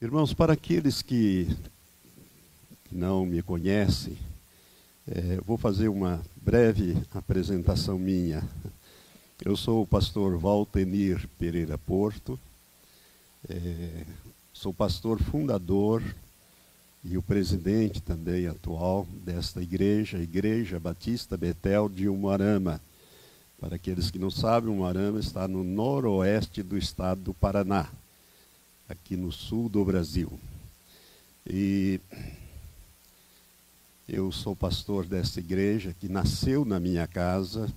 Irmãos, para aqueles que não me conhecem, é, vou fazer uma breve apresentação minha. Eu sou o pastor Valtenir Pereira Porto, é, sou pastor fundador e o presidente também atual desta igreja, Igreja Batista Betel de Umuarama. Para aqueles que não sabem, Umuarama está no noroeste do estado do Paraná aqui no sul do Brasil. E eu sou pastor dessa igreja que nasceu na minha casa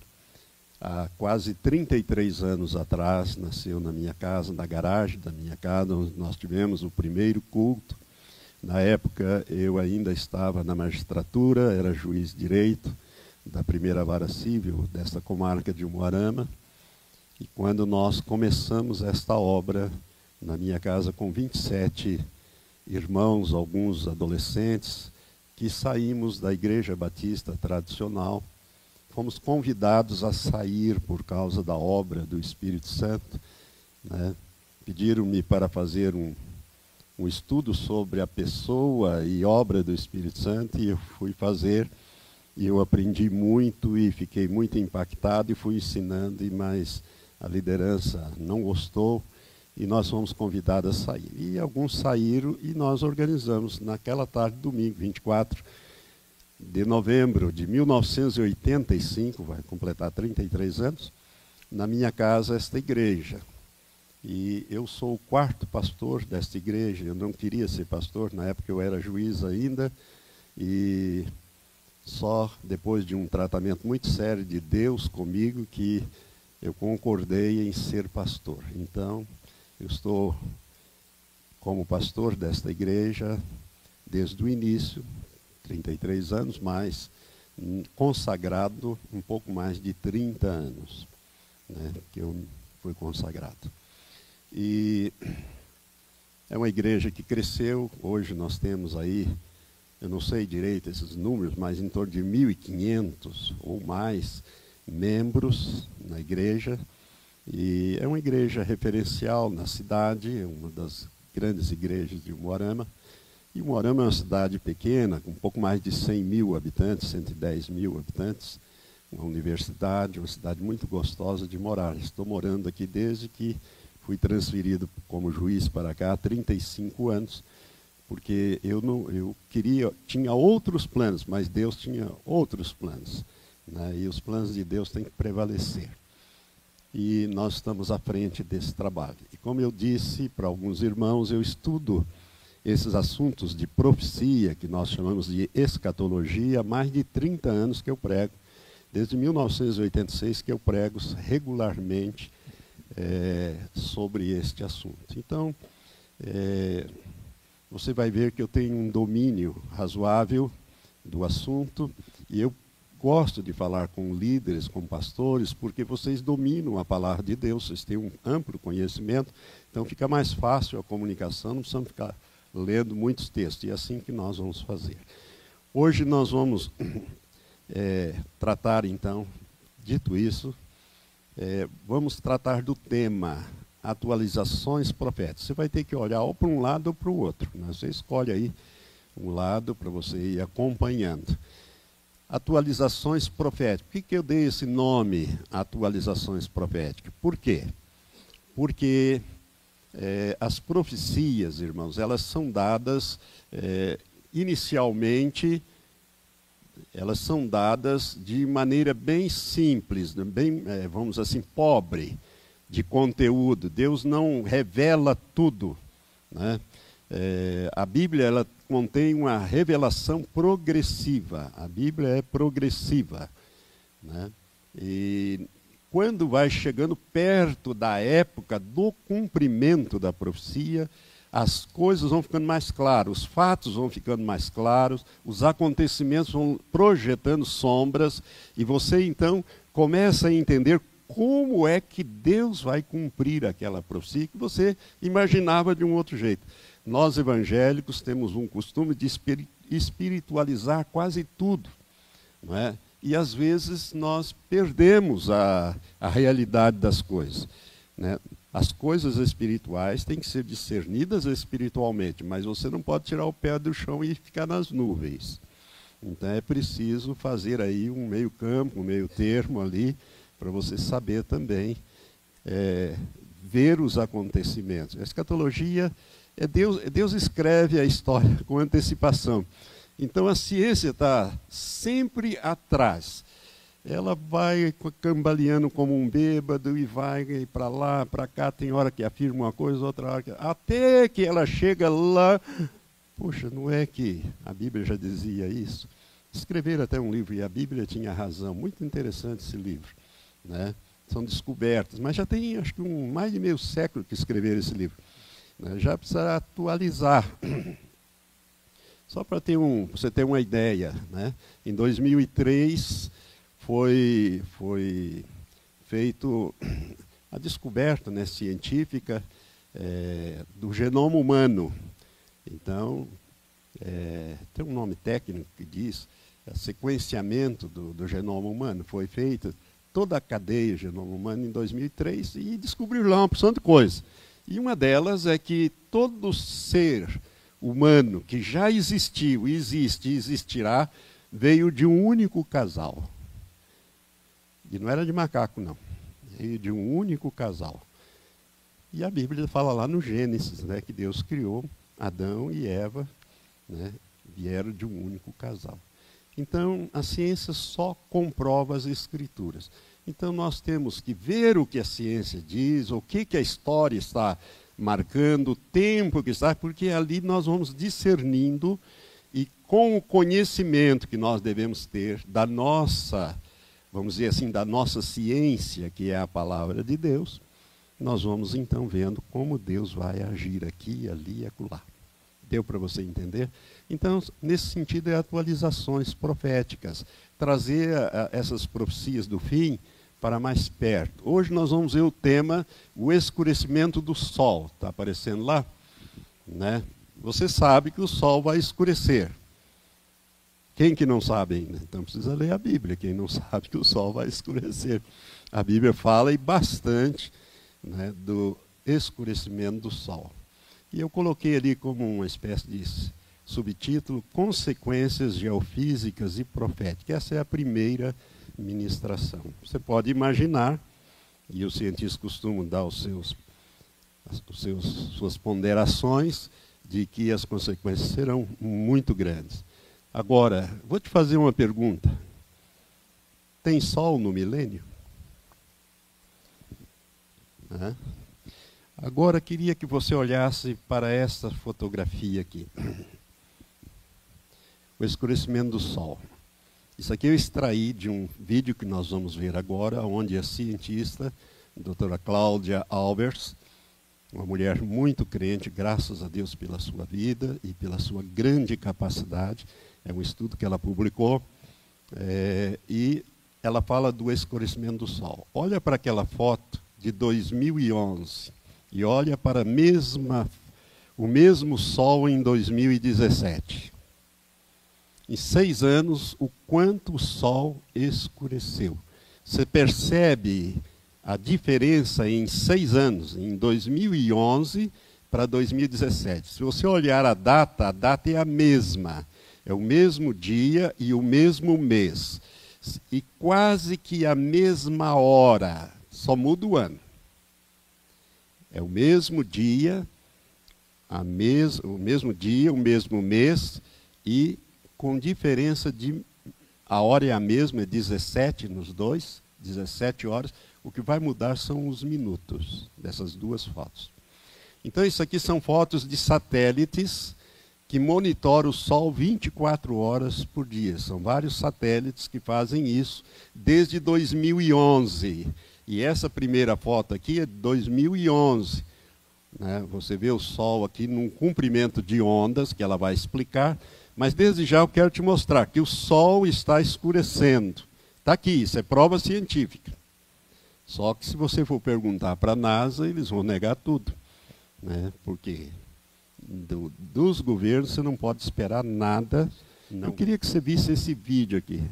há quase 33 anos atrás, nasceu na minha casa, na garagem da minha casa, onde nós tivemos o primeiro culto. Na época eu ainda estava na magistratura, era juiz direito da primeira vara civil desta comarca de Umuarama. E quando nós começamos esta obra, na minha casa com 27 irmãos, alguns adolescentes, que saímos da igreja batista tradicional. Fomos convidados a sair por causa da obra do Espírito Santo. Né? Pediram-me para fazer um, um estudo sobre a pessoa e obra do Espírito Santo e eu fui fazer e eu aprendi muito e fiquei muito impactado e fui ensinando, mas a liderança não gostou e nós fomos convidados a sair. E alguns saíram e nós organizamos naquela tarde, domingo, 24 de novembro de 1985, vai completar 33 anos, na minha casa esta igreja. E eu sou o quarto pastor desta igreja. Eu não queria ser pastor, na época eu era juiz ainda, e só depois de um tratamento muito sério de Deus comigo que eu concordei em ser pastor. Então, eu estou como pastor desta igreja desde o início, 33 anos, mas consagrado um pouco mais de 30 anos, né, que eu fui consagrado. E é uma igreja que cresceu, hoje nós temos aí, eu não sei direito esses números, mas em torno de 1.500 ou mais membros na igreja, e é uma igreja referencial na cidade, é uma das grandes igrejas de Moarama. E Moarama é uma cidade pequena, com um pouco mais de 100 mil habitantes, 110 mil habitantes. Uma universidade, uma cidade muito gostosa de morar. Estou morando aqui desde que fui transferido como juiz para cá há 35 anos, porque eu não, eu queria, tinha outros planos, mas Deus tinha outros planos, né? e os planos de Deus têm que prevalecer e nós estamos à frente desse trabalho. E como eu disse para alguns irmãos, eu estudo esses assuntos de profecia, que nós chamamos de escatologia, há mais de 30 anos que eu prego. Desde 1986 que eu prego regularmente é, sobre este assunto. Então, é, você vai ver que eu tenho um domínio razoável do assunto e eu gosto de falar com líderes, com pastores, porque vocês dominam a palavra de Deus, vocês têm um amplo conhecimento, então fica mais fácil a comunicação, não precisamos ficar lendo muitos textos, e é assim que nós vamos fazer. Hoje nós vamos é, tratar, então, dito isso, é, vamos tratar do tema atualizações proféticas. Você vai ter que olhar ou para um lado ou para o outro. Né? Você escolhe aí um lado para você ir acompanhando atualizações proféticas. Por que, que eu dei esse nome, atualizações proféticas? Por quê? Porque é, as profecias, irmãos, elas são dadas é, inicialmente, elas são dadas de maneira bem simples, bem, é, vamos assim, pobre de conteúdo. Deus não revela tudo. Né? É, a Bíblia ela contém uma revelação progressiva. A Bíblia é progressiva. Né? E quando vai chegando perto da época do cumprimento da profecia, as coisas vão ficando mais claras, os fatos vão ficando mais claros, os acontecimentos vão projetando sombras, e você então começa a entender como é que Deus vai cumprir aquela profecia que você imaginava de um outro jeito. Nós evangélicos temos um costume de espiritualizar quase tudo, não é? E às vezes nós perdemos a, a realidade das coisas. Né? As coisas espirituais têm que ser discernidas espiritualmente, mas você não pode tirar o pé do chão e ficar nas nuvens. Então é preciso fazer aí um meio campo, um meio termo ali, para você saber também é, ver os acontecimentos. A escatologia é Deus, Deus escreve a história com antecipação. Então a ciência está sempre atrás. Ela vai cambaleando como um bêbado e vai para lá, para cá. Tem hora que afirma uma coisa, outra hora que. Até que ela chega lá. Poxa, não é que a Bíblia já dizia isso? Escreveram até um livro, e a Bíblia tinha razão. Muito interessante esse livro. Né? São descobertas, mas já tem acho que um, mais de meio século que escreveram esse livro. Né? Já precisa atualizar. Só para um, você ter uma ideia, né? em 2003 foi, foi feito a descoberta né, científica é, do genoma humano. Então, é, tem um nome técnico que diz é, sequenciamento do, do genoma humano. Foi feito toda a cadeia genoma humano em 2003 e descobriram lá uma porção de coisas. E uma delas é que todo ser humano que já existiu, existe e existirá, veio de um único casal. E não era de macaco, não. Veio de um único casal. E a Bíblia fala lá no Gênesis, né, que Deus criou Adão e Eva, né, vieram de um único casal. Então, a ciência só comprova as escrituras. Então, nós temos que ver o que a ciência diz, o que, que a história está marcando o tempo que está, porque ali nós vamos discernindo e com o conhecimento que nós devemos ter da nossa, vamos dizer assim, da nossa ciência, que é a palavra de Deus, nós vamos então vendo como Deus vai agir aqui, ali e acolá. Deu para você entender? Então, nesse sentido, é atualizações proféticas, trazer a, a, essas profecias do fim para mais perto. Hoje nós vamos ver o tema o escurecimento do sol. Está aparecendo lá? Né? Você sabe que o sol vai escurecer. Quem que não sabe ainda? Então precisa ler a Bíblia. Quem não sabe que o sol vai escurecer. A Bíblia fala e bastante né, do escurecimento do sol. E eu coloquei ali como uma espécie de subtítulo Consequências Geofísicas e Proféticas. Essa é a primeira ministração. Você pode imaginar, e os cientistas costumam dar os seus, os seus, suas ponderações, de que as consequências serão muito grandes. Agora, vou te fazer uma pergunta. Tem sol no milênio? Agora queria que você olhasse para essa fotografia aqui. O escurecimento do sol. Isso aqui eu extraí de um vídeo que nós vamos ver agora, onde a cientista, a doutora Cláudia Albers, uma mulher muito crente, graças a Deus pela sua vida e pela sua grande capacidade, é um estudo que ela publicou, é, e ela fala do escurecimento do Sol. Olha para aquela foto de 2011 e olha para mesma, o mesmo Sol em 2017 em seis anos, o quanto o sol escureceu. Você percebe a diferença em seis anos, em 2011 para 2017. Se você olhar a data, a data é a mesma. É o mesmo dia e o mesmo mês. E quase que a mesma hora. Só muda o ano. É o mesmo dia, mes o mesmo dia, o mesmo mês e com diferença de. A hora é a mesma, é 17 nos dois, 17 horas. O que vai mudar são os minutos dessas duas fotos. Então, isso aqui são fotos de satélites que monitoram o Sol 24 horas por dia. São vários satélites que fazem isso desde 2011. E essa primeira foto aqui é de 2011. Né? Você vê o Sol aqui num comprimento de ondas, que ela vai explicar, mas desde já eu quero te mostrar que o Sol está escurecendo. Está aqui, isso é prova científica. Só que se você for perguntar para a NASA, eles vão negar tudo. Né? Porque do, dos governos você não pode esperar nada. Não. Eu queria que você visse esse vídeo aqui.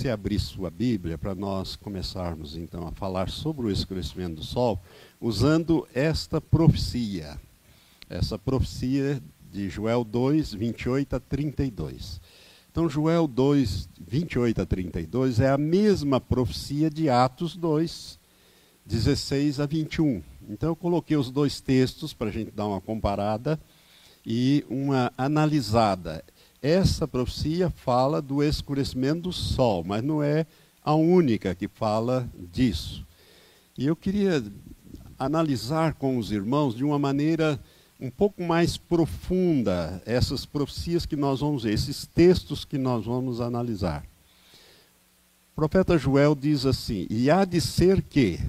Você abrir sua Bíblia para nós começarmos então a falar sobre o escurecimento do sol, usando esta profecia. Essa profecia de Joel 2, 28 a 32. Então, Joel 2, 28 a 32 é a mesma profecia de Atos 2, 16 a 21. Então, eu coloquei os dois textos para a gente dar uma comparada e uma analisada. Essa profecia fala do escurecimento do sol, mas não é a única que fala disso. E eu queria analisar com os irmãos de uma maneira um pouco mais profunda essas profecias que nós vamos ver, esses textos que nós vamos analisar. O profeta Joel diz assim: E há de ser que,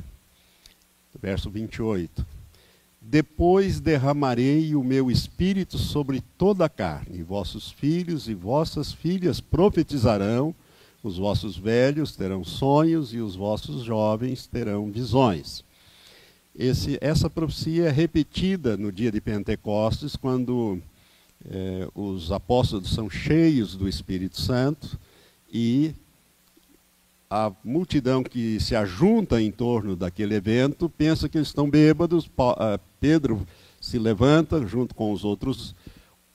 verso 28, depois derramarei o meu espírito sobre toda a carne, vossos filhos e vossas filhas profetizarão, os vossos velhos terão sonhos e os vossos jovens terão visões. Esse, essa profecia é repetida no dia de Pentecostes, quando é, os apóstolos são cheios do Espírito Santo e a multidão que se ajunta em torno daquele evento pensa que eles estão bêbados. Pedro se levanta junto com os outros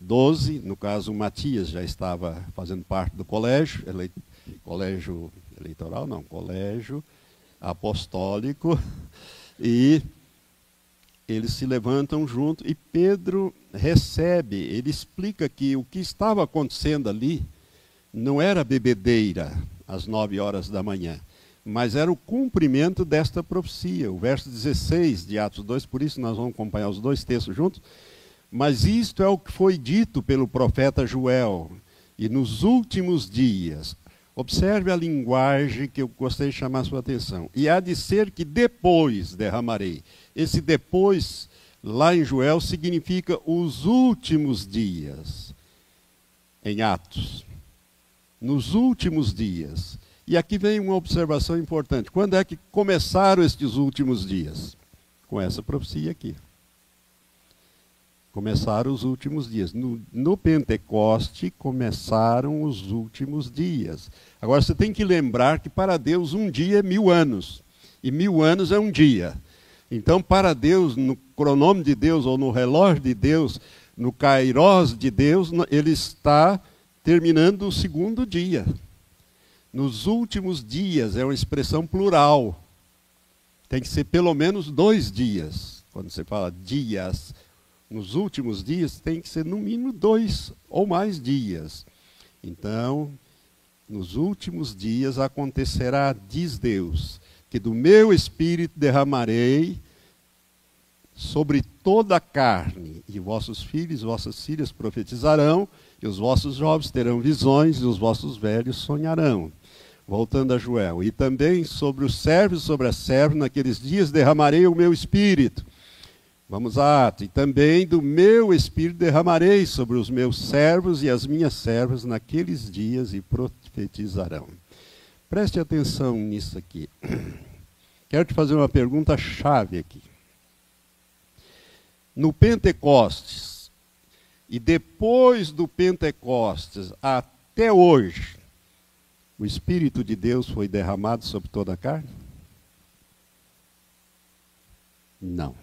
doze, no caso Matias já estava fazendo parte do colégio, ele, colégio eleitoral não, colégio apostólico, e eles se levantam junto e Pedro recebe, ele explica que o que estava acontecendo ali não era bebedeira, às nove horas da manhã. Mas era o cumprimento desta profecia. O verso 16 de Atos 2, por isso nós vamos acompanhar os dois textos juntos. Mas isto é o que foi dito pelo profeta Joel. E nos últimos dias, observe a linguagem que eu gostei de chamar a sua atenção. E há de ser que depois derramarei. Esse depois, lá em Joel, significa os últimos dias. Em Atos nos últimos dias. E aqui vem uma observação importante. Quando é que começaram estes últimos dias? Com essa profecia aqui. Começaram os últimos dias. No, no Pentecoste começaram os últimos dias. Agora você tem que lembrar que para Deus um dia é mil anos. E mil anos é um dia. Então, para Deus, no cronômetro de Deus, ou no relógio de Deus, no kairós de Deus, ele está terminando o segundo dia. Nos últimos dias é uma expressão plural. Tem que ser pelo menos dois dias. Quando você fala dias, nos últimos dias, tem que ser no mínimo dois ou mais dias. Então, nos últimos dias acontecerá, diz Deus, que do meu espírito derramarei sobre toda a carne, e vossos filhos vossas filhas profetizarão, e os vossos jovens terão visões, e os vossos velhos sonharão. Voltando a Joel. E também sobre os servos e sobre as servas, naqueles dias derramarei o meu espírito. Vamos a ato. E também do meu espírito derramarei sobre os meus servos e as minhas servas naqueles dias e profetizarão. Preste atenção nisso aqui. Quero te fazer uma pergunta chave aqui. No Pentecostes, e depois do Pentecostes até hoje, o Espírito de Deus foi derramado sobre toda a carne? Não.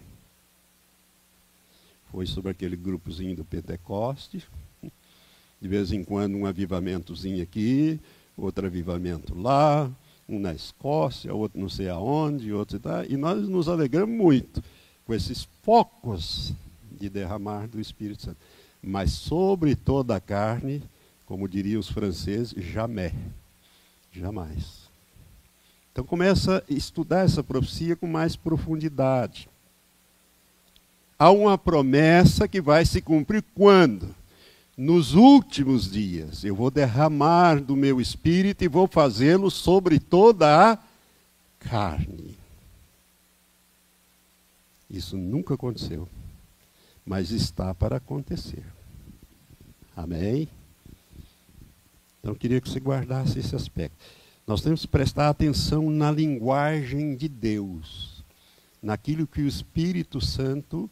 Foi sobre aquele grupozinho do Pentecostes. De vez em quando um avivamentozinho aqui, outro avivamento lá, um na Escócia, outro não sei aonde, outro. E nós nos alegramos muito com esses focos de derramar do Espírito Santo mas sobre toda a carne, como diriam os franceses, jamais. Jamais. Então começa a estudar essa profecia com mais profundidade. Há uma promessa que vai se cumprir quando? Nos últimos dias. Eu vou derramar do meu espírito e vou fazê-lo sobre toda a carne. Isso nunca aconteceu mas está para acontecer. Amém? Então, eu queria que você guardasse esse aspecto. Nós temos que prestar atenção na linguagem de Deus, naquilo que o Espírito Santo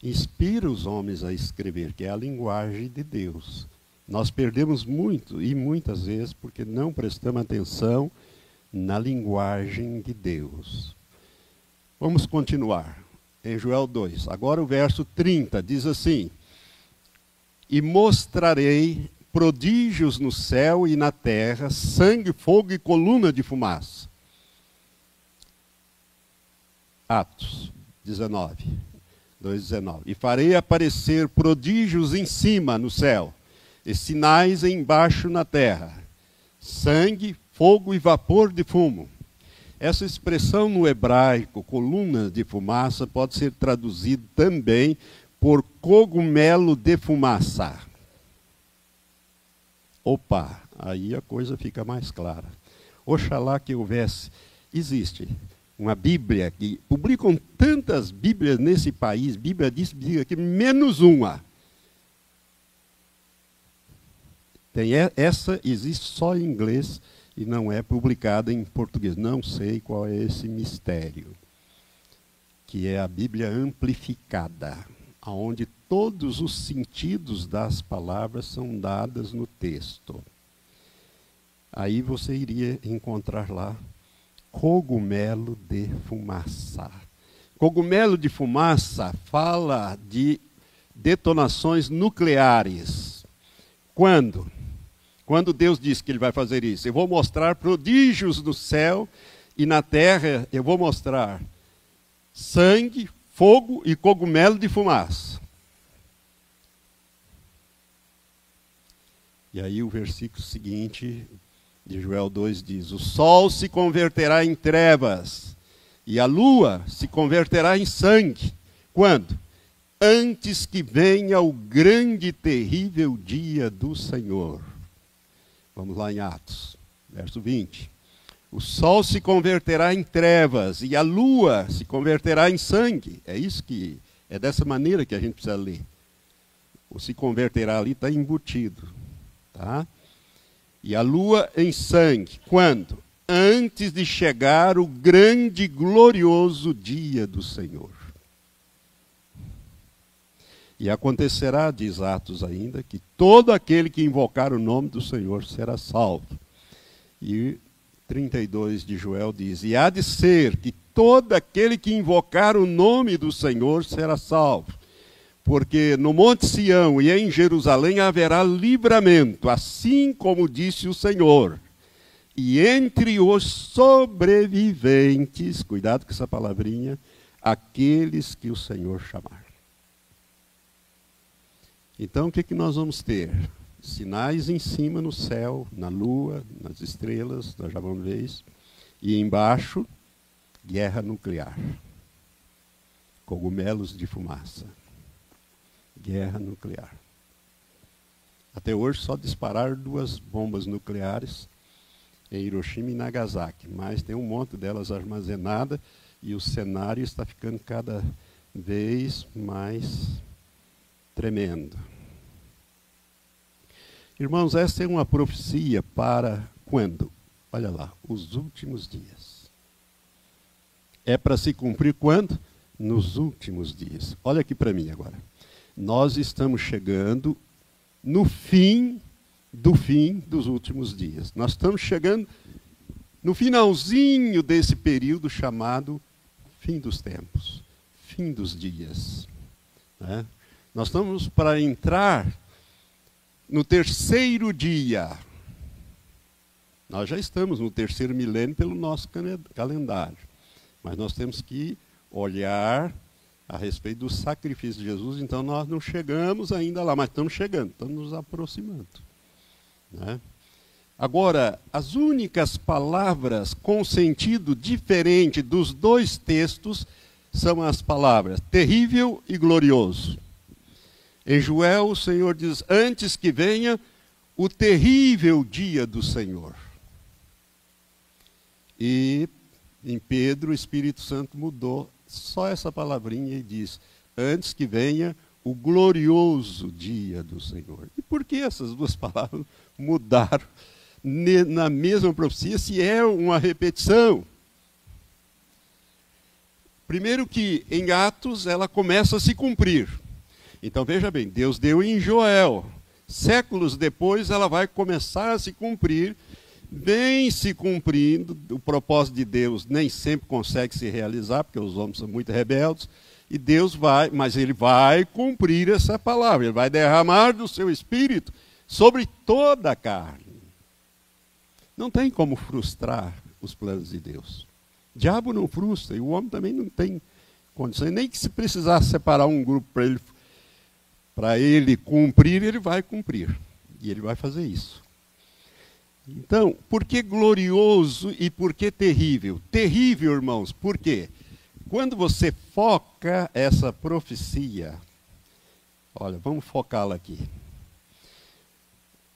inspira os homens a escrever, que é a linguagem de Deus. Nós perdemos muito, e muitas vezes, porque não prestamos atenção na linguagem de Deus. Vamos continuar. Em Joel 2. Agora o verso 30 diz assim: E mostrarei prodígios no céu e na terra, sangue, fogo e coluna de fumaça. Atos 19, 2,19. E farei aparecer prodígios em cima no céu, e sinais embaixo na terra: sangue, fogo e vapor de fumo. Essa expressão no hebraico, coluna de fumaça, pode ser traduzido também por cogumelo de fumaça. Opa, aí a coisa fica mais clara. Oxalá que houvesse, existe uma Bíblia que publicam tantas Bíblias nesse país, Bíblia diz, aqui, menos uma. Tem essa existe só em inglês e não é publicada em português. Não sei qual é esse mistério, que é a Bíblia amplificada onde todos os sentidos das palavras são dadas no texto. Aí você iria encontrar lá cogumelo de fumaça. Cogumelo de fumaça fala de detonações nucleares. Quando? Quando Deus diz que ele vai fazer isso? Eu vou mostrar prodígios no céu e na terra, eu vou mostrar sangue, fogo e cogumelo de fumaça. E aí o versículo seguinte de Joel 2 diz: O sol se converterá em trevas e a lua se converterá em sangue. Quando? Antes que venha o grande e terrível dia do Senhor. Vamos lá em Atos, verso 20. O sol se converterá em trevas e a lua se converterá em sangue. É isso que é dessa maneira que a gente precisa ler. O se converterá ali está embutido, tá? E a lua em sangue. Quando? Antes de chegar o grande glorioso dia do Senhor. E acontecerá, diz Atos ainda, que todo aquele que invocar o nome do Senhor será salvo. E 32 de Joel diz: E há de ser que todo aquele que invocar o nome do Senhor será salvo. Porque no Monte Sião e em Jerusalém haverá livramento, assim como disse o Senhor. E entre os sobreviventes, cuidado com essa palavrinha, aqueles que o Senhor chamar. Então o que, que nós vamos ter? Sinais em cima no céu, na lua, nas estrelas, nós já vamos ver isso. E embaixo, guerra nuclear. Cogumelos de fumaça. Guerra nuclear. Até hoje só dispararam duas bombas nucleares em Hiroshima e Nagasaki, mas tem um monte delas armazenadas e o cenário está ficando cada vez mais tremendo. Irmãos, essa é uma profecia para quando? Olha lá, os últimos dias. É para se cumprir quando? Nos últimos dias. Olha aqui para mim agora. Nós estamos chegando no fim do fim dos últimos dias. Nós estamos chegando no finalzinho desse período chamado fim dos tempos, fim dos dias. Né? Nós estamos para entrar no terceiro dia. Nós já estamos no terceiro milênio pelo nosso calendário. Mas nós temos que olhar a respeito do sacrifício de Jesus. Então nós não chegamos ainda lá, mas estamos chegando, estamos nos aproximando. Né? Agora, as únicas palavras com sentido diferente dos dois textos são as palavras terrível e glorioso. Em Joel, o Senhor diz: Antes que venha o terrível dia do Senhor. E em Pedro, o Espírito Santo mudou só essa palavrinha e diz: Antes que venha o glorioso dia do Senhor. E por que essas duas palavras mudaram na mesma profecia, se é uma repetição? Primeiro que em Atos ela começa a se cumprir. Então veja bem, Deus deu em Joel séculos depois ela vai começar a se cumprir, vem se cumprindo, o propósito de Deus nem sempre consegue se realizar, porque os homens são muito rebeldes, e Deus vai, mas ele vai cumprir essa palavra, ele vai derramar do seu espírito sobre toda a carne. Não tem como frustrar os planos de Deus. O diabo não frustra, e o homem também não tem condições, nem que se precisar separar um grupo para ele, para ele cumprir, ele vai cumprir. E ele vai fazer isso. Então, por que glorioso e por que terrível? Terrível, irmãos, por quê? Quando você foca essa profecia, olha, vamos focá-la aqui.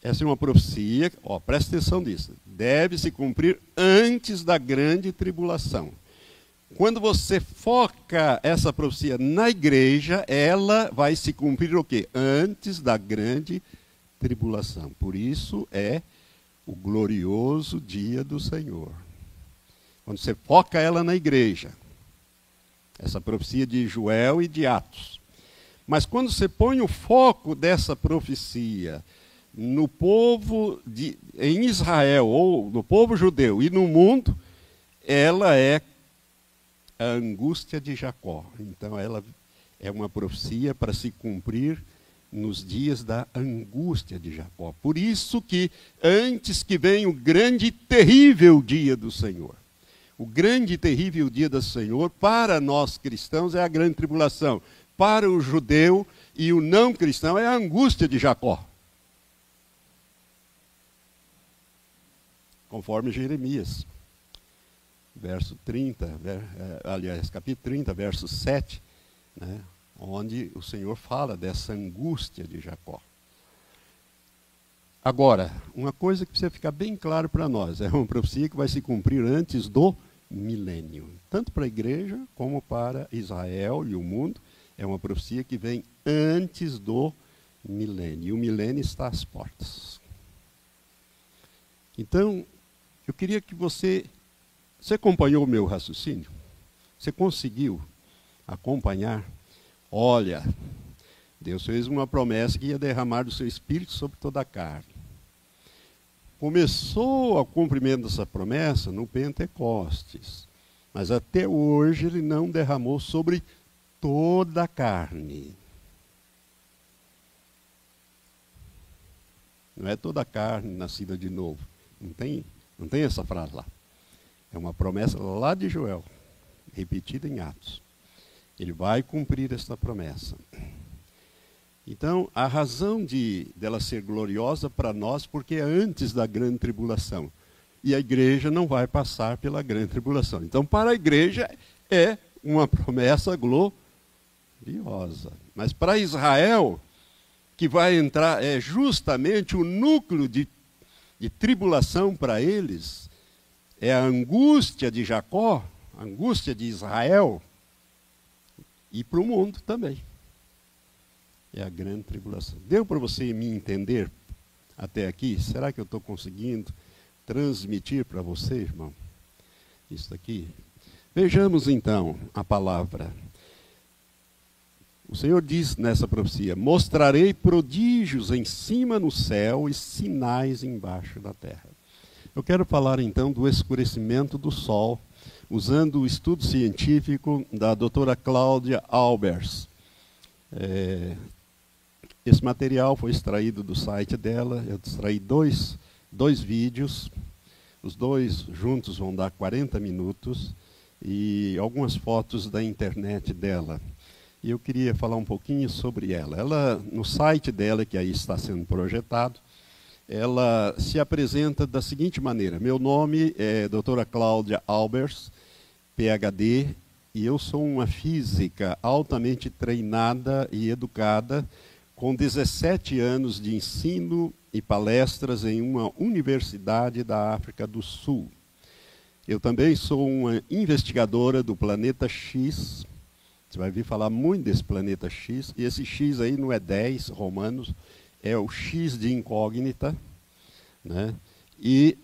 Essa é uma profecia, ó, presta atenção nisso. Deve se cumprir antes da grande tribulação. Quando você foca essa profecia na igreja, ela vai se cumprir o quê? Antes da grande tribulação. Por isso é o glorioso dia do Senhor. Quando você foca ela na igreja, essa profecia de Joel e de Atos. Mas quando você põe o foco dessa profecia no povo de, em Israel, ou no povo judeu e no mundo, ela é a angústia de Jacó. Então ela é uma profecia para se cumprir nos dias da angústia de Jacó. Por isso que antes que venha o grande e terrível dia do Senhor. O grande e terrível dia do Senhor para nós cristãos é a grande tribulação. Para o judeu e o não cristão é a angústia de Jacó. Conforme Jeremias verso 30, ver, é, aliás, capítulo 30, verso 7, né, onde o Senhor fala dessa angústia de Jacó. Agora, uma coisa que precisa ficar bem claro para nós, é uma profecia que vai se cumprir antes do milênio, tanto para a igreja como para Israel e o mundo, é uma profecia que vem antes do milênio, e o milênio está às portas. Então, eu queria que você você acompanhou o meu raciocínio? Você conseguiu acompanhar? Olha, Deus fez uma promessa que ia derramar do seu espírito sobre toda a carne. Começou o cumprimento dessa promessa no Pentecostes, mas até hoje ele não derramou sobre toda a carne. Não é toda a carne nascida de novo. Não tem, não tem essa frase lá. É uma promessa lá de Joel, repetida em Atos. Ele vai cumprir esta promessa. Então, a razão de dela ser gloriosa para nós, porque é antes da grande tribulação. E a igreja não vai passar pela grande tribulação. Então, para a igreja é uma promessa gloriosa. Mas para Israel, que vai entrar, é justamente o núcleo de, de tribulação para eles, é a angústia de Jacó, a angústia de Israel, e para o mundo também. É a grande tribulação. Deu para você me entender até aqui? Será que eu estou conseguindo transmitir para você, irmão? Isso aqui? Vejamos então a palavra. O Senhor diz nessa profecia: Mostrarei prodígios em cima no céu e sinais embaixo da terra. Eu quero falar então do escurecimento do Sol, usando o estudo científico da doutora Cláudia Albers. É, esse material foi extraído do site dela, eu extraí dois, dois vídeos, os dois juntos vão dar 40 minutos, e algumas fotos da internet dela. E eu queria falar um pouquinho sobre ela. Ela, no site dela, que aí está sendo projetado, ela se apresenta da seguinte maneira: Meu nome é doutora Cláudia Albers, PhD, e eu sou uma física altamente treinada e educada, com 17 anos de ensino e palestras em uma universidade da África do Sul. Eu também sou uma investigadora do planeta X. Você vai vir falar muito desse planeta X, e esse X aí não é 10 romanos, é o X de incógnita, né? E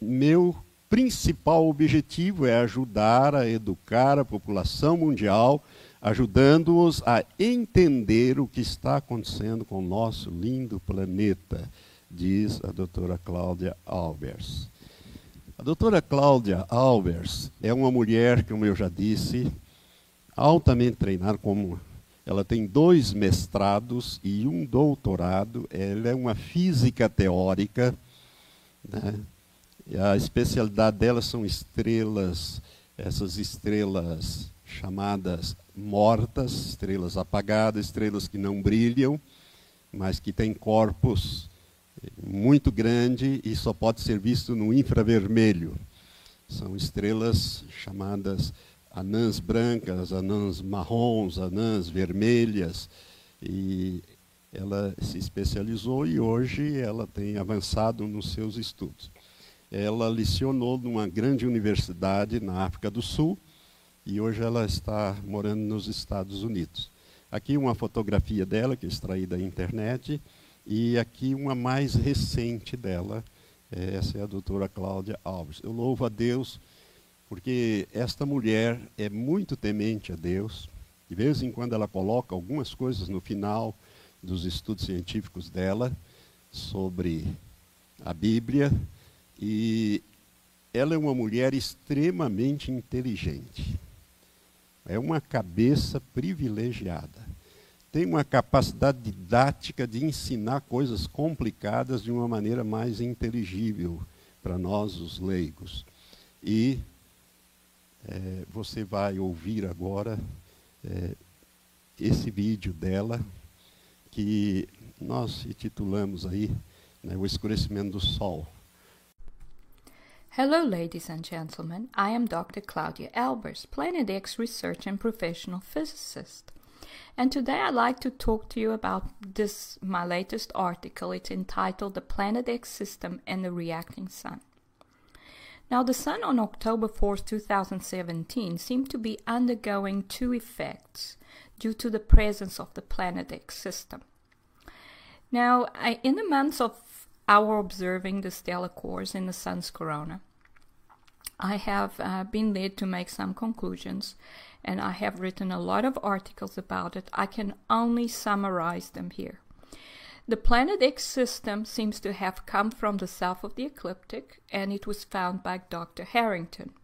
meu principal objetivo é ajudar a educar a população mundial, ajudando-os a entender o que está acontecendo com o nosso lindo planeta, diz a doutora Cláudia Albers. A doutora Cláudia Albers é uma mulher, como eu já disse, altamente treinada como ela tem dois mestrados e um doutorado. Ela é uma física teórica. Né? a especialidade dela são estrelas, essas estrelas chamadas mortas, estrelas apagadas, estrelas que não brilham, mas que têm corpos muito grande e só pode ser visto no infravermelho. São estrelas chamadas anãs brancas, anãs marrons, anãs vermelhas. E ela se especializou e hoje ela tem avançado nos seus estudos. Ela licionou numa grande universidade na África do Sul e hoje ela está morando nos Estados Unidos. Aqui uma fotografia dela, que é extraída da internet, e aqui uma mais recente dela, essa é a doutora Cláudia Alves. Eu louvo a Deus porque esta mulher é muito temente a Deus. De vez em quando ela coloca algumas coisas no final dos estudos científicos dela sobre a Bíblia. E ela é uma mulher extremamente inteligente. É uma cabeça privilegiada. Tem uma capacidade didática de ensinar coisas complicadas de uma maneira mais inteligível para nós, os leigos. E é, você vai ouvir agora é, esse vídeo dela, que nós intitulamos aí né, O Escurecimento do Sol. Hello, ladies and gentlemen. I am Dr. Claudia Albers, Planet X research and professional physicist. And today I'd like to talk to you about this, my latest article. It's entitled The Planet X System and the Reacting Sun. Now, the Sun on October 4, 2017, seemed to be undergoing two effects due to the presence of the Planet X system. Now, I, in the months of our observing the stellar cores in the Sun's corona, I have uh, been led to make some conclusions, and I have written a lot of articles about it. I can only summarize them here. The Planet X system seems to have come from the south of the ecliptic, and it was found by Dr. Harrington.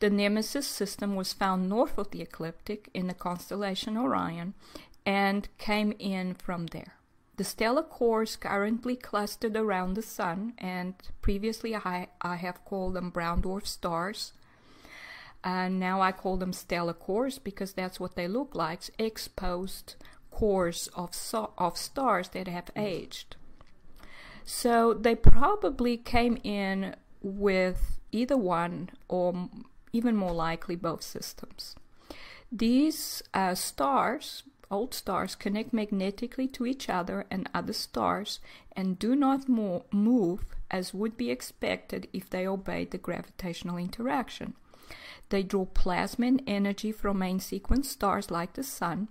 The Nemesis system was found north of the ecliptic in the constellation Orion and came in from there. The stellar cores currently clustered around the Sun, and previously I, I have called them brown dwarf stars. And now I call them stellar cores because that's what they look like exposed cores of, so of stars that have aged. So they probably came in with either one or even more likely both systems. These uh, stars, old stars, connect magnetically to each other and other stars and do not mo- move as would be expected if they obeyed the gravitational interaction. They draw plasma and energy from main sequence stars like the Sun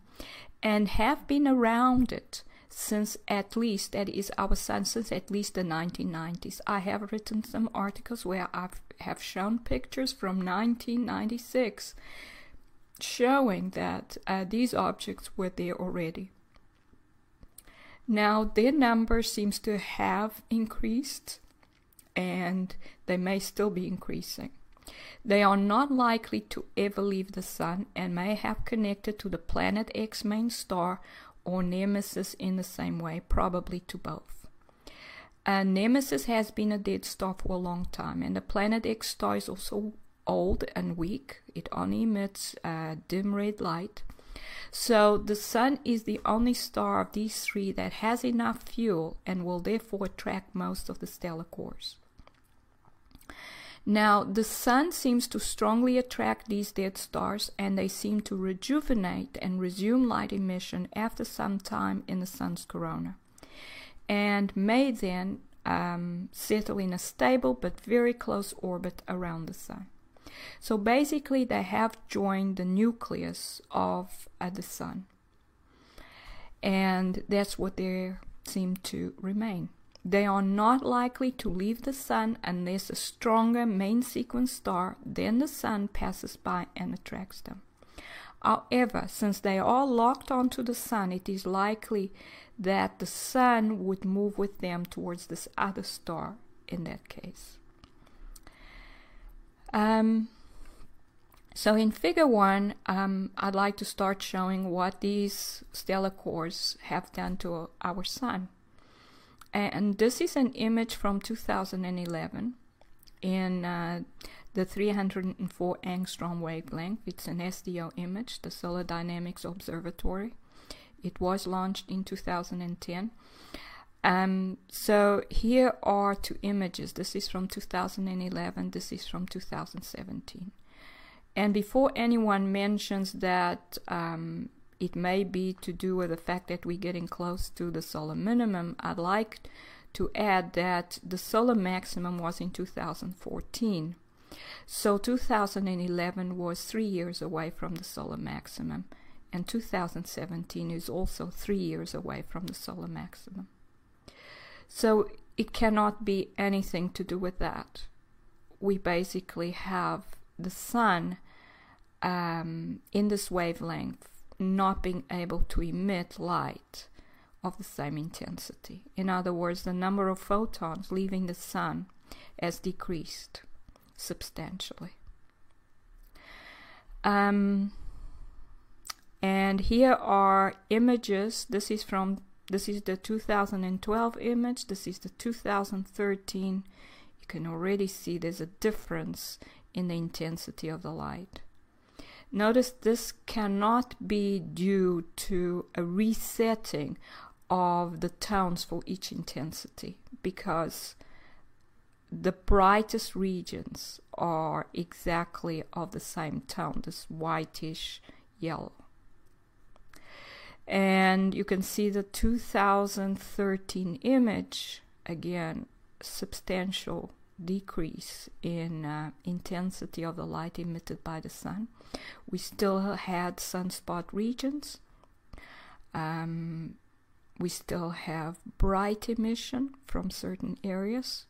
and have been around it since at least that is our sun since at least the 1990s. I have written some articles where I have shown pictures from 1996 showing that uh, these objects were there already. Now their number seems to have increased and they may still be increasing. They are not likely to ever leave the Sun and may have connected to the planet X main star or Nemesis in the same way, probably to both. Uh, Nemesis has been a dead star for a long time, and the planet X star is also old and weak. It only emits uh, dim red light. So the Sun is the only star of these three that has enough fuel and will therefore attract most of the stellar cores. Now, the sun seems to strongly attract these dead stars, and they seem to rejuvenate and resume light emission after some time in the sun's corona, and may then um, settle in a stable but very close orbit around the sun. So basically, they have joined the nucleus of uh, the sun, and that's what they seem to remain They are not likely to leave the Sun unless a stronger main sequence star than the Sun passes by and attracts them. However, since they are locked onto the Sun, it is likely that the Sun would move with them towards this other star in that case. Um, so in figure one, um, I'd like to start showing what these stellar cores have done to our sun. And this is an image from 2011 in uh, the 304 angstrom wavelength. It's an SDO image, the Solar Dynamics Observatory. It was launched in 2010. Um, so here are two images. This is from 2011. This is from 2017. And before anyone mentions that um, it may be to do with the fact that we're getting close to the solar minimum, I'd like to add that the solar maximum was in 2014. So 2011 was three years away from the solar maximum, and 2017 is also three years away from the solar maximum. So it cannot be anything to do with that. We basically have the sun um, in this wavelength not being able to emit light of the same intensity. In other words, the number of photons leaving the sun has decreased substantially. Um, and here are images. This is from this is the 2012 image. This is the 2013. You can already see there's a difference in the intensity of the light. Notice this cannot be due to a resetting of the tones for each intensity because the brightest regions are exactly of the same tone, this whitish yellow. And you can see the 2013 image, again, substantial decrease in uh, intensity of the light emitted by the sun. We still had sunspot regions. Um, we still have bright emission from certain areas.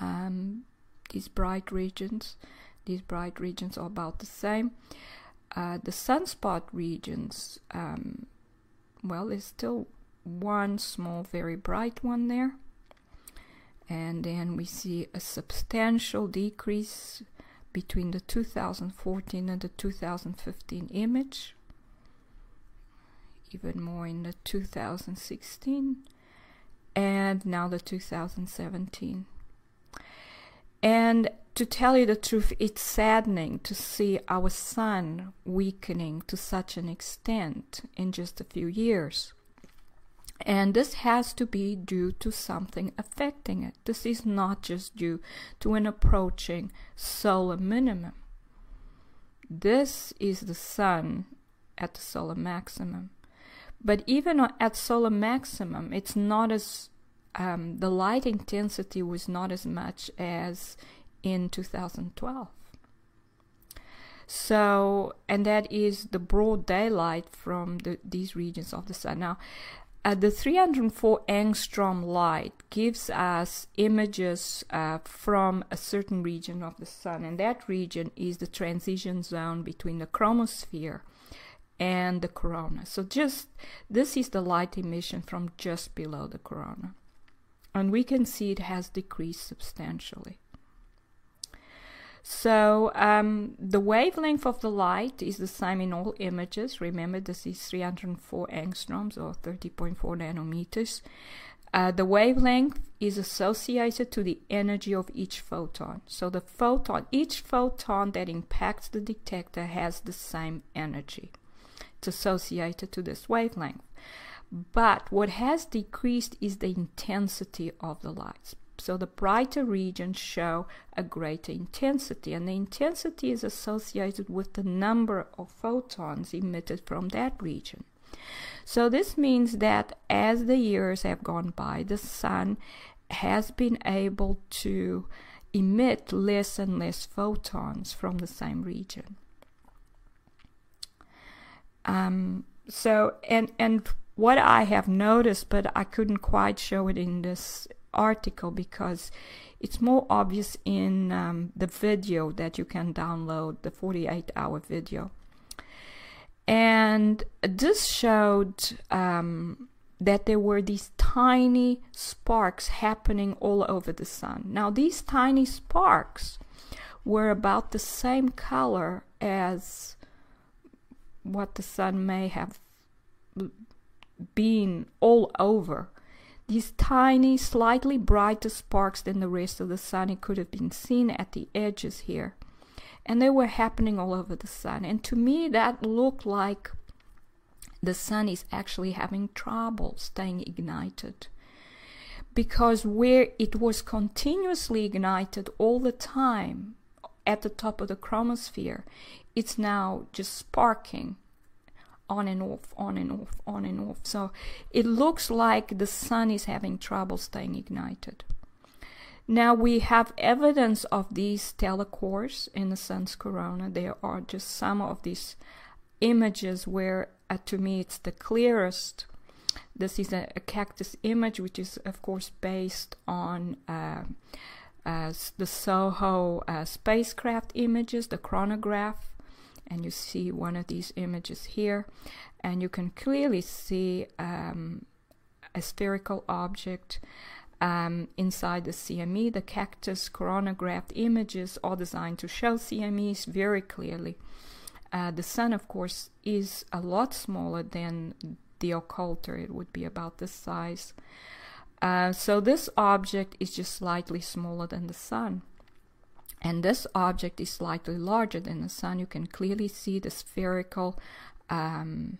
Um, these bright regions, these bright regions are about the same. Uh, the sunspot regions, um, well, there's still one small, very bright one there and then we see a substantial decrease between the 2014 and the 2015 image even more in the 2016 and now the 2017 and to tell you the truth it's saddening to see our sun weakening to such an extent in just a few years and this has to be due to something affecting it. This is not just due to an approaching solar minimum. This is the sun at the solar maximum. But even at solar maximum, it's not as um, the light intensity was not as much as in 2012. So, and that is the broad daylight from the, these regions of the sun. Now, uh, the 304 angstrom light gives us images uh, from a certain region of the sun, and that region is the transition zone between the chromosphere and the corona. So, just this is the light emission from just below the corona, and we can see it has decreased substantially. So um, the wavelength of the light is the same in all images. Remember, this is 304 angstroms or 30.4 nanometers. Uh, the wavelength is associated to the energy of each photon. So the photon, each photon that impacts the detector has the same energy. It's associated to this wavelength. But what has decreased is the intensity of the light. So the brighter regions show a greater intensity, and the intensity is associated with the number of photons emitted from that region. So this means that as the years have gone by, the sun has been able to emit less and less photons from the same region. Um, so and and what I have noticed, but I couldn't quite show it in this article because it's more obvious in um, the video that you can download, the 48 hour video. And this showed um, that there were these tiny sparks happening all over the sun. Now, these tiny sparks were about the same color as what the sun may have been all over. These tiny, slightly brighter sparks than the rest of the sun, it could have been seen at the edges here. And they were happening all over the sun. And to me, that looked like the sun is actually having trouble staying ignited. Because where it was continuously ignited all the time at the top of the chromosphere, it's now just sparking on and off, on and off, on and off. So it looks like the sun is having trouble staying ignited. Now we have evidence of these stellar cores in the sun's corona. There are just some of these images where, uh, to me, it's the clearest. This is a, a, cactus image, which is, of course, based on uh, uh, the SOHO uh, spacecraft images, the chronograph and you see one of these images here and you can clearly see um, a spherical object um, inside the CME. The cactus coronagraphed images are designed to show CMEs very clearly. Uh, the sun, of course, is a lot smaller than the occulter. It would be about this size. Uh, so this object is just slightly smaller than the sun and this object is slightly larger than the sun. You can clearly see the spherical um,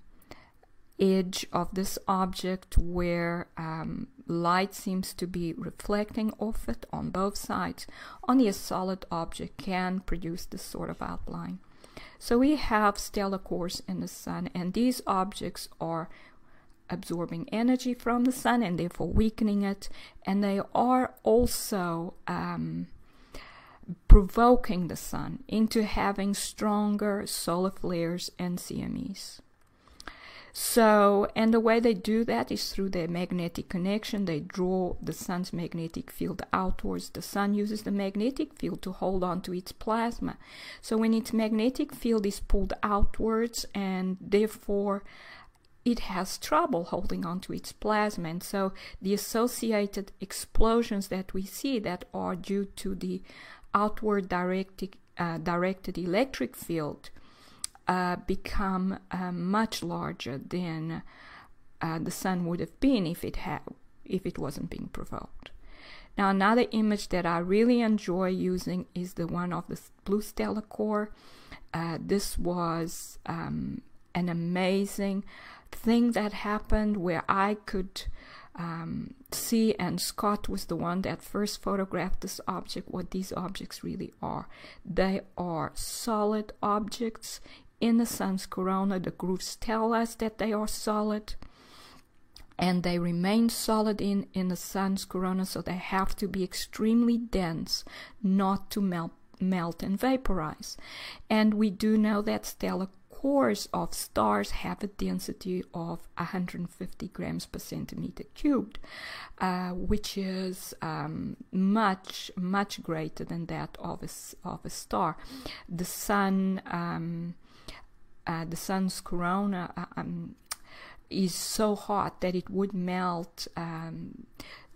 edge of this object where um, light seems to be reflecting off it on both sides. Only a solid object can produce this sort of outline. So we have stellar cores in the sun and these objects are absorbing energy from the sun and therefore weakening it. And they are also um, provoking the sun into having stronger solar flares and CMEs. So, and the way they do that is through their magnetic connection. They draw the sun's magnetic field outwards. The sun uses the magnetic field to hold on to its plasma. So, when its magnetic field is pulled outwards and therefore it has trouble holding on to its plasma. And so, the associated explosions that we see that are due to the outward directed, uh, directed electric field uh, become uh, much larger than uh, the sun would have been if it had if it wasn't being provoked. Now another image that I really enjoy using is the one of the blue stellar core. Uh, this was um, an amazing thing that happened where I could um, C and Scott was the one that first photographed this object, what these objects really are. They are solid objects in the sun's corona. The grooves tell us that they are solid and they remain solid in, in the sun's corona, so they have to be extremely dense not to melt melt and vaporize. And we do know that stellar cores of stars have a density of 150 grams per centimeter cubed, uh, which is um, much, much greater than that of a, of a star. The sun, um, uh, the sun's corona uh, um, is so hot that it would melt um,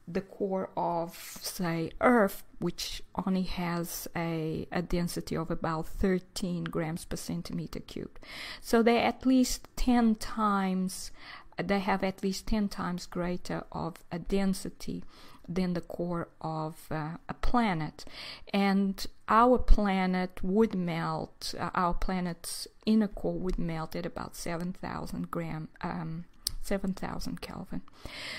the core of, say, Earth, which only has a, a density of about 13 grams per centimeter cubed. So they at least 10 times, they have at least 10 times greater of a density than the core of uh, a planet. And our planet would melt, uh, our planet's inner core would melt at about 7,000 gram. Um, 7000 Kelvin.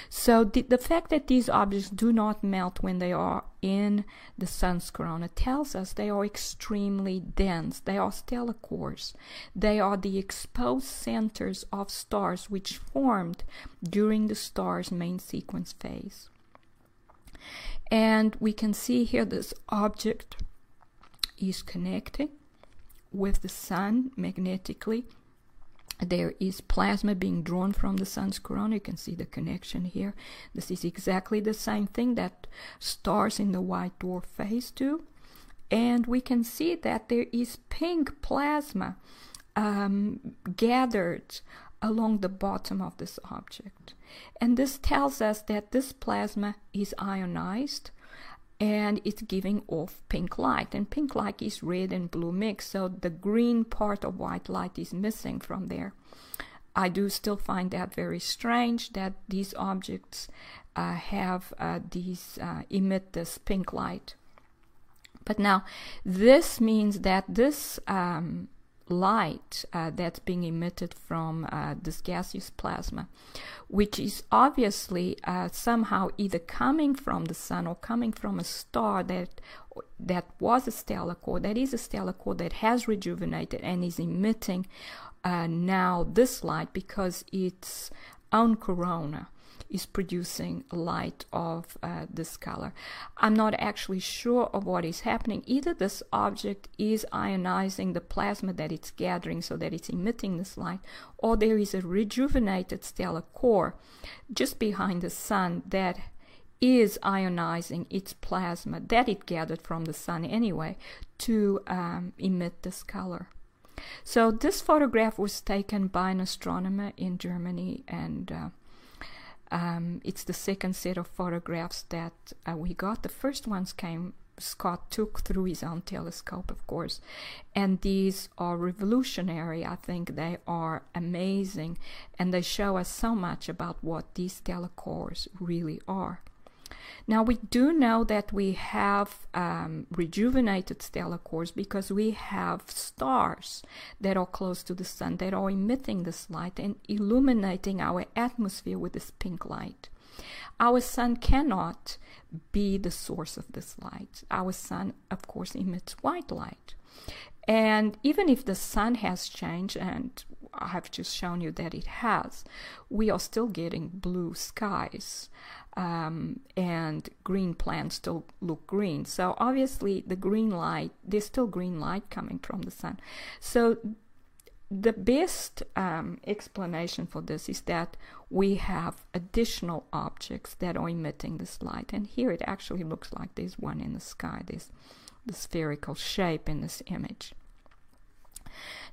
So the, the fact that these objects do not melt when they are in the sun's corona tells us they are extremely dense. They are stellar cores. They are the exposed centers of stars which formed during the star's main sequence phase. And we can see here this object is connecting with the sun magnetically there is plasma being drawn from the sun's corona. You can see the connection here. This is exactly the same thing that stars in the white dwarf phase do. And we can see that there is pink plasma um, gathered along the bottom of this object. And this tells us that this plasma is ionized and it's giving off pink light. And pink light is red and blue mix, so the green part of white light is missing from there. I do still find that very strange that these objects uh, have uh, these uh, emit this pink light. But now, this means that this um, light uh, that's being emitted from uh, this gaseous plasma, which is obviously uh, somehow either coming from the sun or coming from a star that that was a stellar core, that is a stellar core that has rejuvenated and is emitting uh, now this light because its own corona is producing light of uh, this color. I'm not actually sure of what is happening. Either this object is ionizing the plasma that it's gathering so that it's emitting this light, or there is a rejuvenated stellar core just behind the sun that is ionizing its plasma that it gathered from the sun anyway to um, emit this color. So this photograph was taken by an astronomer in Germany and uh, um, it's the second set of photographs that uh, we got. The first ones came Scott took through his own telescope, of course. And these are revolutionary. I think they are amazing. And they show us so much about what these stellar cores really are. Now, we do know that we have um, rejuvenated stellar cores because we have stars that are close to the sun that are emitting this light and illuminating our atmosphere with this pink light. Our sun cannot be the source of this light. Our sun, of course, emits white light. And even if the sun has changed, and I have just shown you that it has, we are still getting blue skies um, and green plants still look green. So obviously the green light, there's still green light coming from the sun. So the best um, explanation for this is that we have additional objects that are emitting this light. And here it actually looks like there's one in the sky, this, the spherical shape in this image.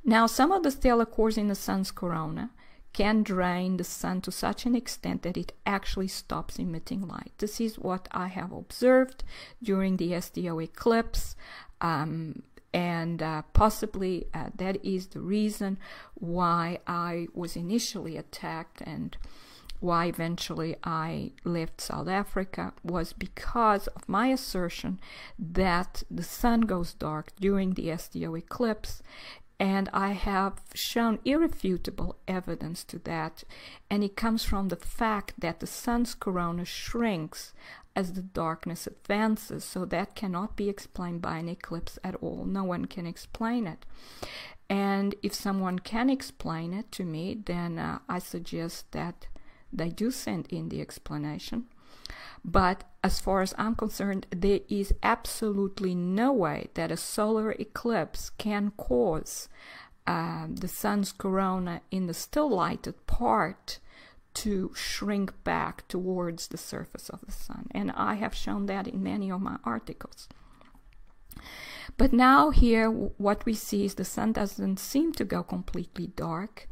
Now, some of the stellar cores in the sun's corona can drain the sun to such an extent that it actually stops emitting light. This is what I have observed during the SDO eclipse. Um, and uh, possibly uh, that is the reason why I was initially attacked and why eventually I left South Africa was because of my assertion that the sun goes dark during the SDO eclipse and I have shown irrefutable evidence to that, and it comes from the fact that the sun's corona shrinks as the darkness advances, so that cannot be explained by an eclipse at all. No one can explain it. And if someone can explain it to me, then uh, I suggest that they do send in the explanation. But as far as I'm concerned, there is absolutely no way that a solar eclipse can cause uh, the sun's corona in the still lighted part to shrink back towards the surface of the sun. And I have shown that in many of my articles. But now, here, what we see is the sun doesn't seem to go completely dark.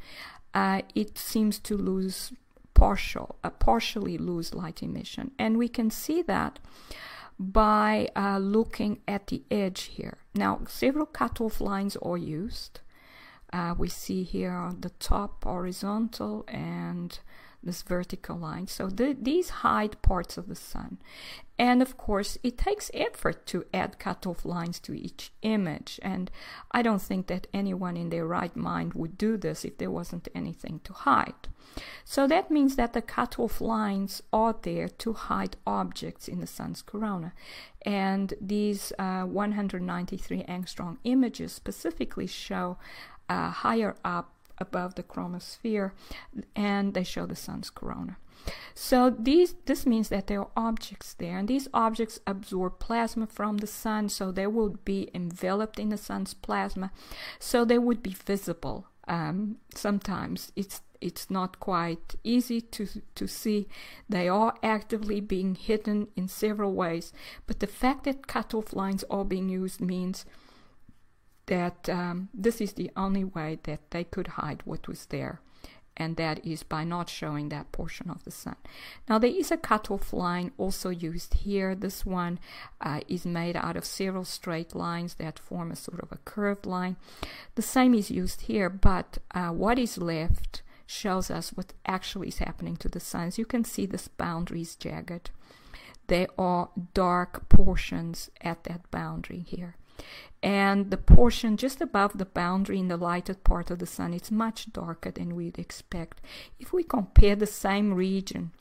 Uh, it seems to lose partial, uh, partially lose light emission. And we can see that by uh, looking at the edge here. Now, several cutoff lines are used. Uh, we see here the top horizontal and this vertical line. So the, these hide parts of the sun. And of course, it takes effort to add cutoff lines to each image. And I don't think that anyone in their right mind would do this if there wasn't anything to hide. So that means that the cutoff lines are there to hide objects in the sun's corona. And these uh, 193 angstrom images specifically show uh, higher up above the chromosphere and they show the sun's corona. So these this means that there are objects there and these objects absorb plasma from the sun so they would be enveloped in the sun's plasma so they would be visible um, sometimes it's it's not quite easy to to see. They are actively being hidden in several ways, but the fact that cutoff lines are being used means that um, this is the only way that they could hide what was there and that is by not showing that portion of the sun. Now there is a cutoff line also used here. This one uh, is made out of several straight lines that form a sort of a curved line. The same is used here, but uh, what is left shows us what actually is happening to the sun. As you can see, this boundary is jagged. There are dark portions at that boundary here and the portion just above the boundary in the lighted part of the sun it's much darker than we'd expect. If we compare the same region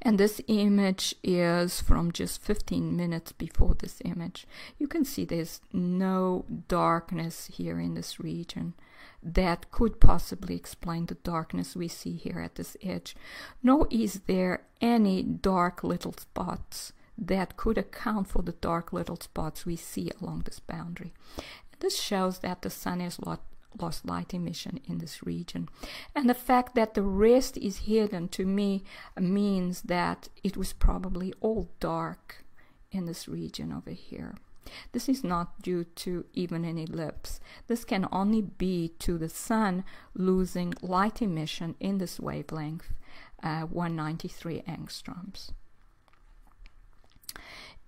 and this image is from just 15 minutes before this image you can see there's no darkness here in this region. That could possibly explain the darkness we see here at this edge. Nor is there any dark little spots that could account for the dark little spots we see along this boundary. This shows that the sun has lost light emission in this region. And the fact that the rest is hidden to me means that it was probably all dark in this region over here. This is not due to even an ellipse. This can only be to the sun losing light emission in this wavelength, uh, 193 angstroms.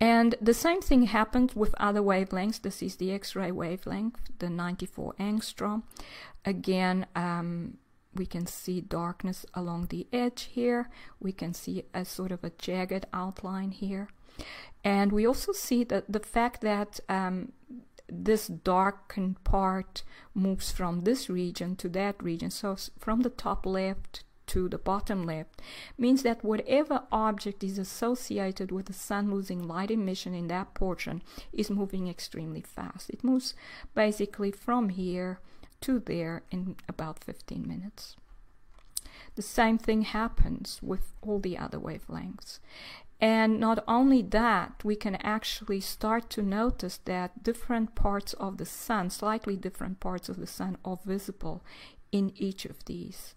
And the same thing happens with other wavelengths. This is the X-ray wavelength, the 94 angstrom. Again, um, we can see darkness along the edge here. We can see a sort of a jagged outline here. And we also see that the fact that um, this darkened part moves from this region to that region. So from the top left to the bottom left means that whatever object is associated with the sun losing light emission in that portion is moving extremely fast. It moves basically from here to there in about 15 minutes. The same thing happens with all the other wavelengths. And not only that, we can actually start to notice that different parts of the sun, slightly different parts of the sun, are visible in each of these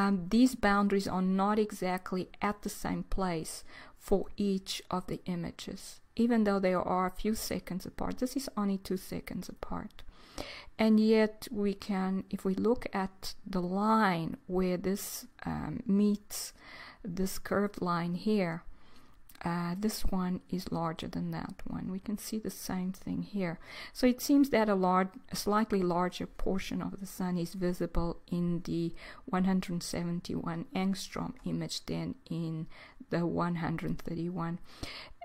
um, these boundaries are not exactly at the same place for each of the images, even though they are a few seconds apart. This is only two seconds apart. And yet, we can, if we look at the line where this um, meets this curved line here, uh, this one is larger than that one. We can see the same thing here. So it seems that a, large, a slightly larger portion of the sun is visible in the 171 angstrom image than in the 131.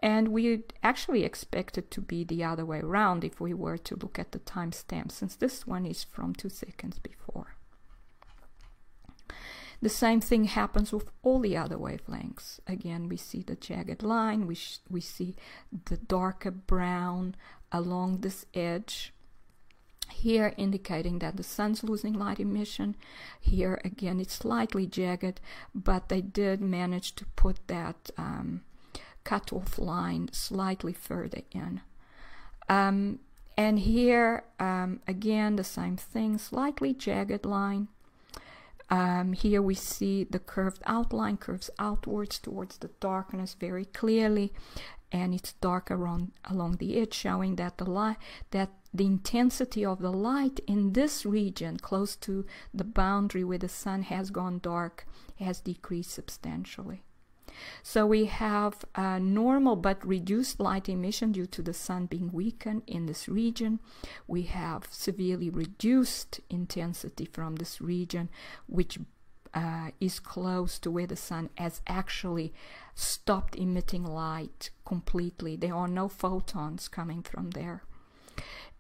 And we actually expect it to be the other way around if we were to look at the timestamp, since this one is from two seconds before. The same thing happens with all the other wavelengths. Again, we see the jagged line, we, we see the darker brown along this edge. Here indicating that the sun's losing light emission. Here again it's slightly jagged, but they did manage to put that um, cutoff line slightly further in. Um, and here um, again the same thing, slightly jagged line um, here we see the curved outline curves outwards towards the darkness very clearly, and it's dark around along the edge, showing that the light that the intensity of the light in this region, close to the boundary where the sun has gone dark, has decreased substantially. So we have a normal but reduced light emission due to the sun being weakened in this region. We have severely reduced intensity from this region, which uh, is close to where the sun has actually stopped emitting light completely. There are no photons coming from there.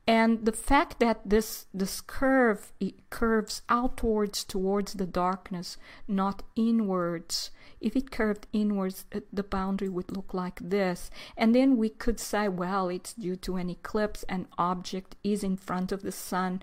And the fact that this this curve curves outwards towards the darkness, not inwards, if it curved inwards, uh, the boundary would look like this. And then we could say, well, it's due to an eclipse, an object is in front of the sun,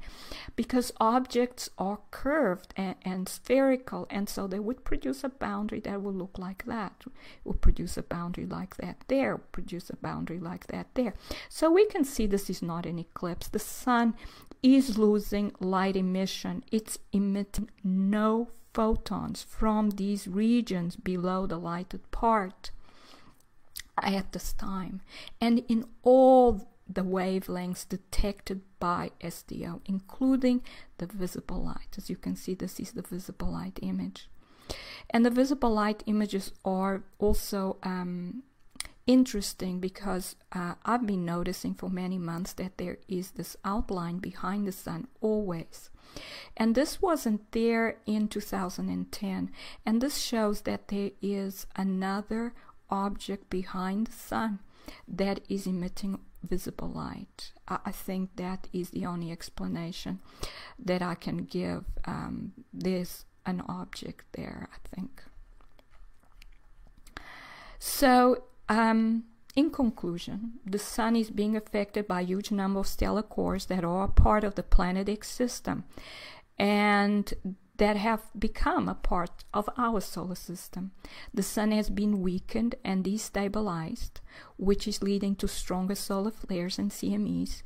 because objects are curved and, and spherical, and so they would produce a boundary that will look like that. Will produce a boundary like that there, produce a boundary like that there. So we can see this is not an eclipse. The sun is losing light emission. It's emitting no photons from these regions below the lighted part at this time. And in all the wavelengths detected by SDO, including the visible light. As you can see, this is the visible light image. And the visible light images are also um, interesting because uh, I've been noticing for many months that there is this outline behind the sun always. And this wasn't there in 2010. And this shows that there is another object behind the sun that is emitting visible light. I, think that is the only explanation that I can give. Um, there's an object there, I think. So, um, in conclusion, the Sun is being affected by a huge number of stellar cores that are part of the Planet X system and that have become a part of our solar system. The Sun has been weakened and destabilized, which is leading to stronger solar flares and CMEs,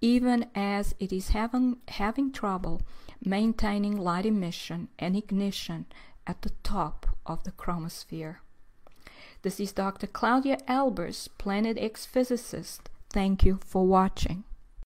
even as it is having, having trouble maintaining light emission and ignition at the top of the chromosphere. This is Dr. Claudia Albers, Planet X physicist. Thank you for watching.